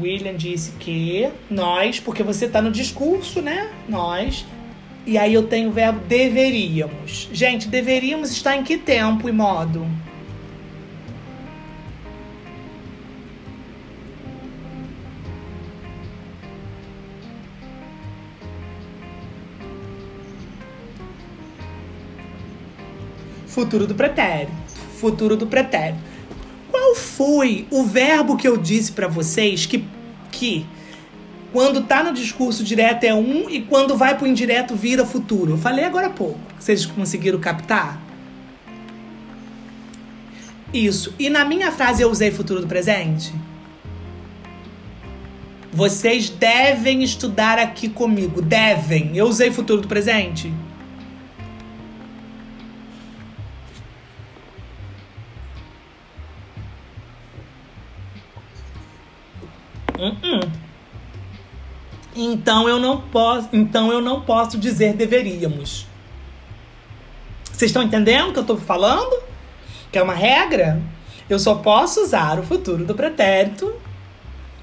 S1: William disse que nós, porque você está no discurso, né? Nós E aí eu tenho o verbo deveríamos. Gente, deveríamos estar em que tempo e modo? Futuro do pretérito. Futuro do pretérito. Foi o verbo que eu disse para vocês que, que quando tá no discurso direto é um e quando vai pro indireto vira futuro? Eu falei agora há pouco. Vocês conseguiram captar? Isso. E na minha frase eu usei futuro do presente? Vocês devem estudar aqui comigo. Devem. Eu usei futuro do presente? Então eu não posso, então eu não posso dizer deveríamos. Vocês estão entendendo o que eu estou falando? Que é uma regra? Eu só posso usar o futuro do pretérito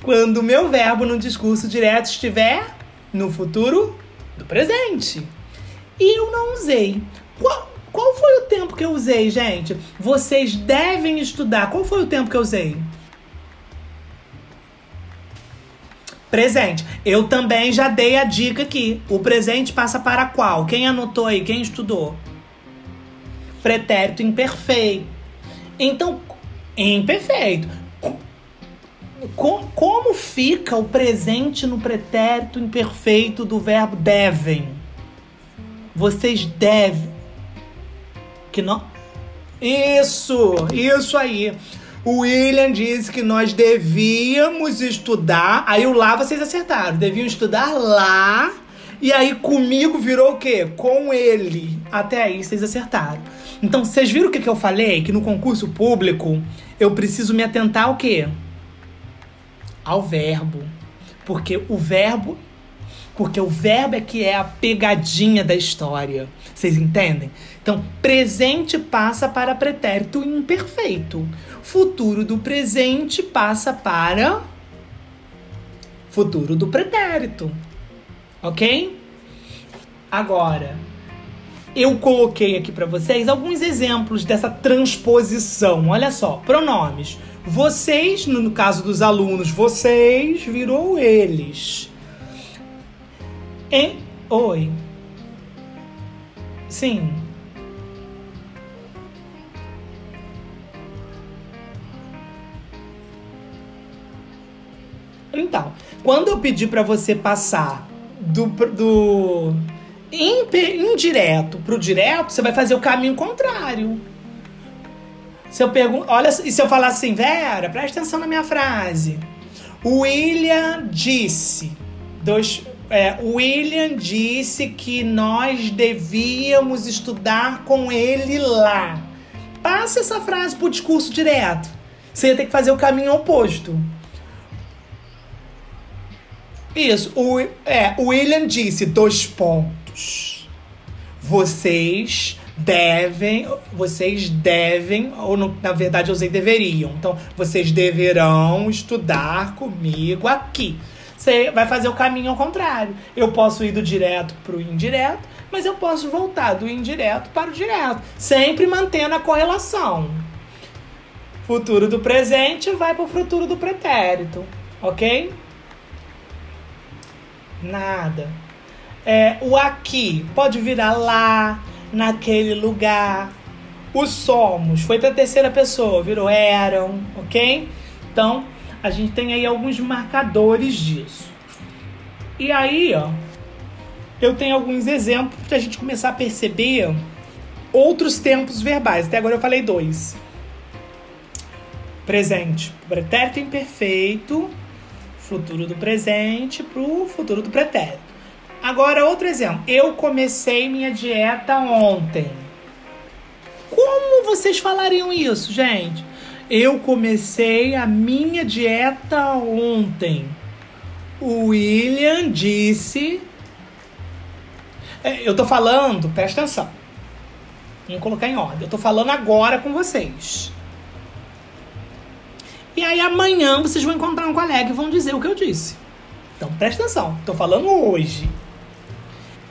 S1: quando o meu verbo no discurso direto estiver no futuro do presente. E eu não usei. Qual, qual foi o tempo que eu usei, gente? Vocês devem estudar. Qual foi o tempo que eu usei? Presente. Eu também já dei a dica aqui. O presente passa para qual? Quem anotou aí? Quem estudou? Pretérito imperfeito. Então, imperfeito. como fica o presente no pretérito imperfeito do verbo devem? Vocês devem. Que não. Isso, isso aí. O William disse que nós devíamos estudar. Aí o lá vocês acertaram. Deviam estudar lá. E aí comigo virou o quê? Com ele. Até aí vocês acertaram. Então, vocês viram o que, que eu falei? Que no concurso público eu preciso me atentar ao quê? Ao verbo. Porque o verbo. Porque o verbo é que é a pegadinha da história. Vocês entendem? Então, presente passa para pretérito imperfeito. Futuro do presente passa para futuro do pretérito. Ok? Agora, eu coloquei aqui para vocês alguns exemplos dessa transposição. Olha só, pronomes. Vocês, no caso dos alunos, vocês virou eles. Em... Oi. Sim. Então, quando eu pedi para você passar do, do indireto pro direto, você vai fazer o caminho contrário. Se eu pergunto, olha, e se eu falar assim, Vera, presta atenção na minha frase. William disse, dois, é, William disse que nós devíamos estudar com ele lá. Passa essa frase pro discurso direto. Você ia ter que fazer o caminho oposto. Isso. O, é, William disse dois pontos. Vocês devem, vocês devem, ou no, na verdade eu usei deveriam. Então, vocês deverão estudar comigo aqui. Você vai fazer o caminho ao contrário. Eu posso ir do direto para o indireto, mas eu posso voltar do indireto para o direto, sempre mantendo a correlação. Futuro do presente vai para o futuro do pretérito, ok? Nada. É, o aqui pode virar lá, naquele lugar. O somos foi para terceira pessoa, virou eram, ok? Então, a gente tem aí alguns marcadores disso. E aí, ó, eu tenho alguns exemplos para a gente começar a perceber outros tempos verbais. Até agora eu falei dois. Presente, pretérito imperfeito futuro do presente para o futuro do pretérito. Agora, outro exemplo. Eu comecei minha dieta ontem. Como vocês falariam isso, gente? Eu comecei a minha dieta ontem. O William disse. É, eu tô falando, presta atenção. Vamos colocar em ordem. Eu tô falando agora com vocês. E aí amanhã vocês vão encontrar um colega e vão dizer o que eu disse. Então presta atenção, tô falando hoje.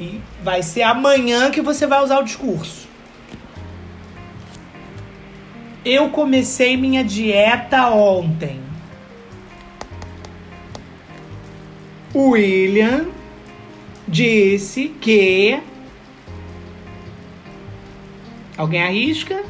S1: E vai ser amanhã que você vai usar o discurso. Eu comecei minha dieta ontem. William disse que. Alguém arrisca?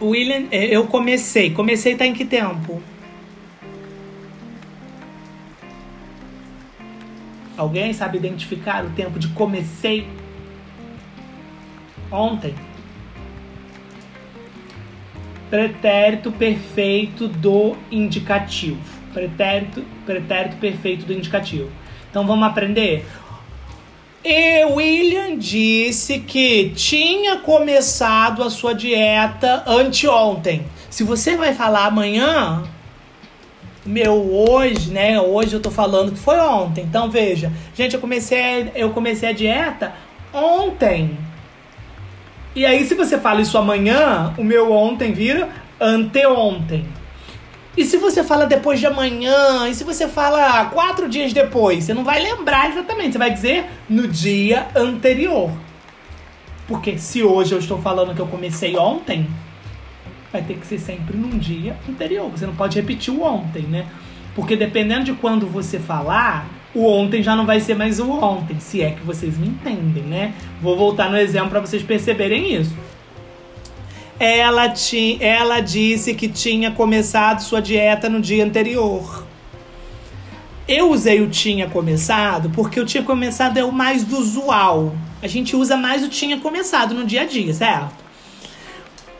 S1: William, é, eu comecei. Comecei tá em que tempo? Alguém sabe identificar o tempo de comecei? Ontem. Pretérito perfeito do indicativo. Pretérito, pretérito perfeito do indicativo. Então vamos aprender? E William disse que tinha começado a sua dieta anteontem. Se você vai falar amanhã, meu hoje, né? Hoje eu tô falando que foi ontem. Então veja, gente, eu comecei, eu comecei a dieta ontem. E aí se você fala isso amanhã, o meu ontem vira anteontem. E se você fala depois de amanhã? E se você fala quatro dias depois? Você não vai lembrar exatamente. Você vai dizer no dia anterior. Porque se hoje eu estou falando que eu comecei ontem, vai ter que ser sempre num dia anterior. Você não pode repetir o ontem, né? Porque dependendo de quando você falar, o ontem já não vai ser mais o ontem, se é que vocês me entendem, né? Vou voltar no exemplo para vocês perceberem isso. Ela, ti, ela disse que tinha começado sua dieta no dia anterior. Eu usei o tinha começado porque o tinha começado é o mais usual. A gente usa mais o tinha começado no dia a dia, certo?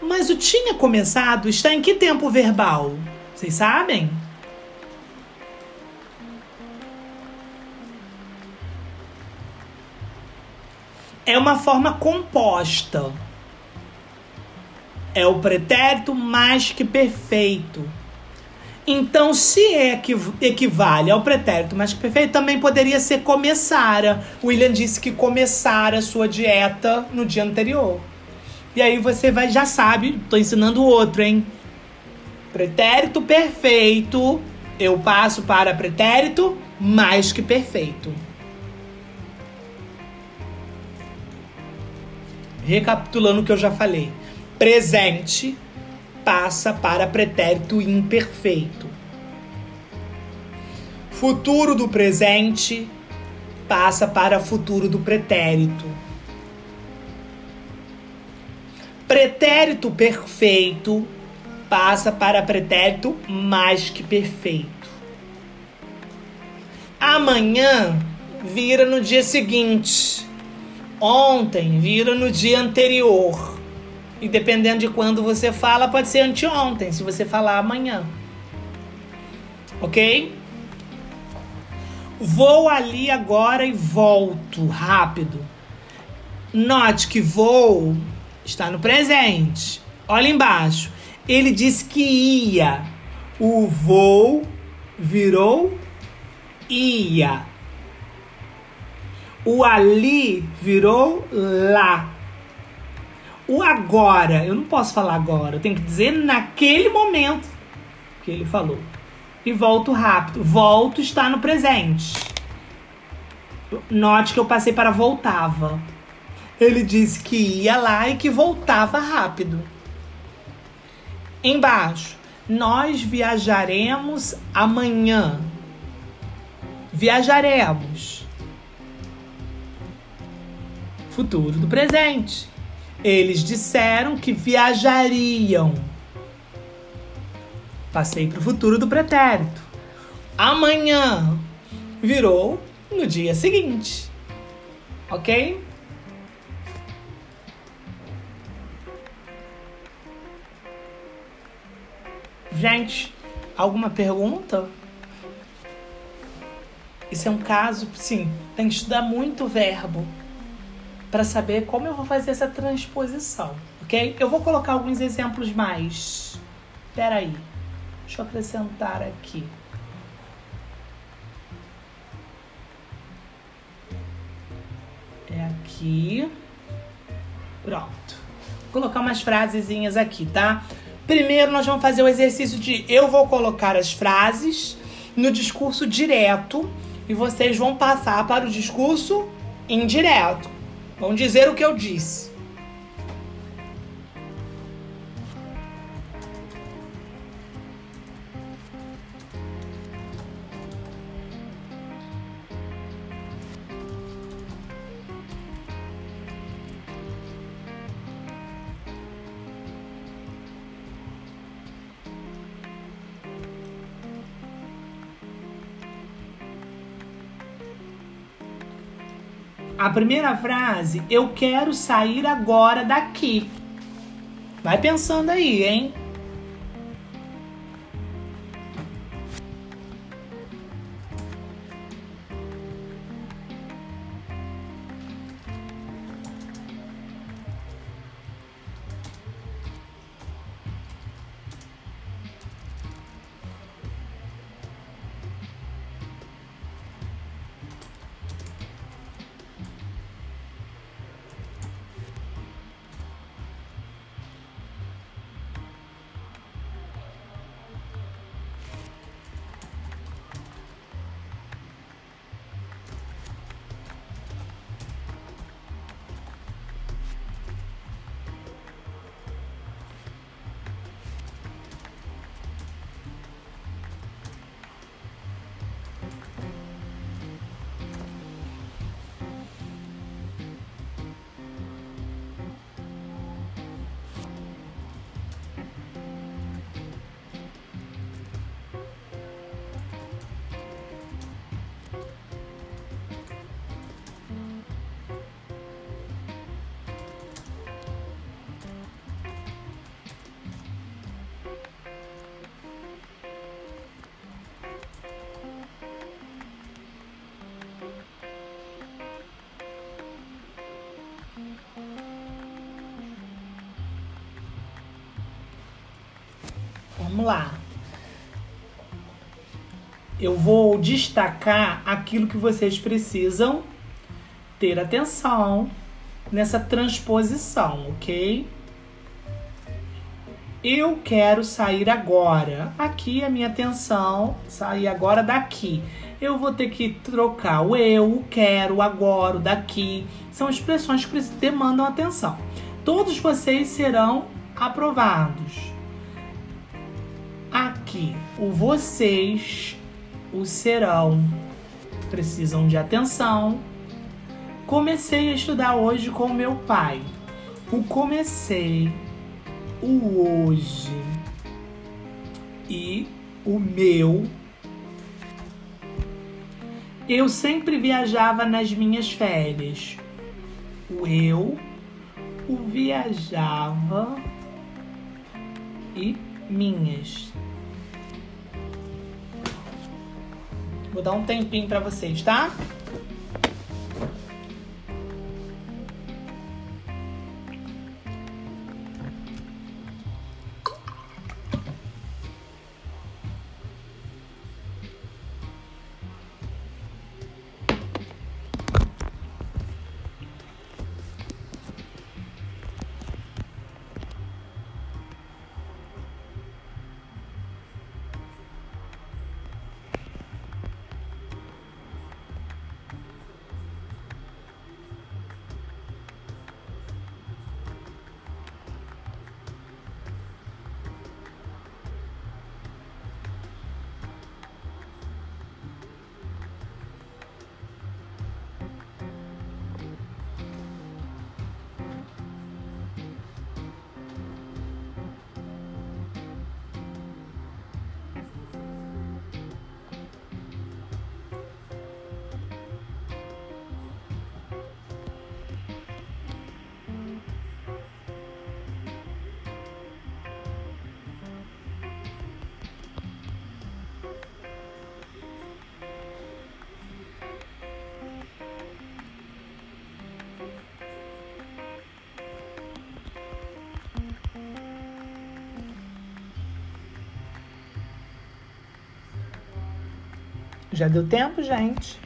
S1: Mas o tinha começado está em que tempo verbal? Vocês sabem? É uma forma composta é o pretérito mais que perfeito. Então, se equivale ao pretérito mais que perfeito, também poderia ser começara. William disse que começara a sua dieta no dia anterior. E aí você vai, já sabe, tô ensinando outro, hein? Pretérito perfeito, eu passo para pretérito mais que perfeito. Recapitulando o que eu já falei presente passa para pretérito imperfeito. Futuro do presente passa para futuro do pretérito. Pretérito perfeito passa para pretérito mais que perfeito. Amanhã vira no dia seguinte. Ontem vira no dia anterior. E dependendo de quando você fala, pode ser anteontem, se você falar amanhã. Ok? Vou ali agora e volto rápido. Note que vou está no presente. Olha embaixo. Ele disse que ia. O vou virou ia. O ali virou lá. O agora, eu não posso falar agora, eu tenho que dizer naquele momento que ele falou. E volto rápido. Volto está no presente. Note que eu passei para voltava. Ele disse que ia lá e que voltava rápido. Embaixo, nós viajaremos amanhã. Viajaremos. Futuro do presente. Eles disseram que viajariam. Passei para o futuro do pretérito. Amanhã virou no dia seguinte. Ok? Gente, alguma pergunta? Isso é um caso, sim, tem que estudar muito verbo para saber como eu vou fazer essa transposição, ok? Eu vou colocar alguns exemplos mais. Espera aí, deixa eu acrescentar aqui. É aqui. Pronto. Vou colocar umas frasezinhas aqui, tá? Primeiro nós vamos fazer o exercício de eu vou colocar as frases no discurso direto e vocês vão passar para o discurso indireto. Vão dizer o que eu disse. A primeira frase, eu quero sair agora daqui. Vai pensando aí, hein? Vamos lá. Eu vou destacar aquilo que vocês precisam ter atenção nessa transposição, ok? Eu quero sair agora. Aqui a minha atenção, sair agora daqui. Eu vou ter que trocar o eu, o quero, o agora, o daqui. São expressões que demandam atenção. Todos vocês serão aprovados o vocês, o serão, precisam de atenção. Comecei a estudar hoje com meu pai. O comecei, o hoje e o meu. Eu sempre viajava nas minhas férias. O eu, o viajava e minhas. Vou dar um tempinho para vocês, tá? Já deu tempo, gente?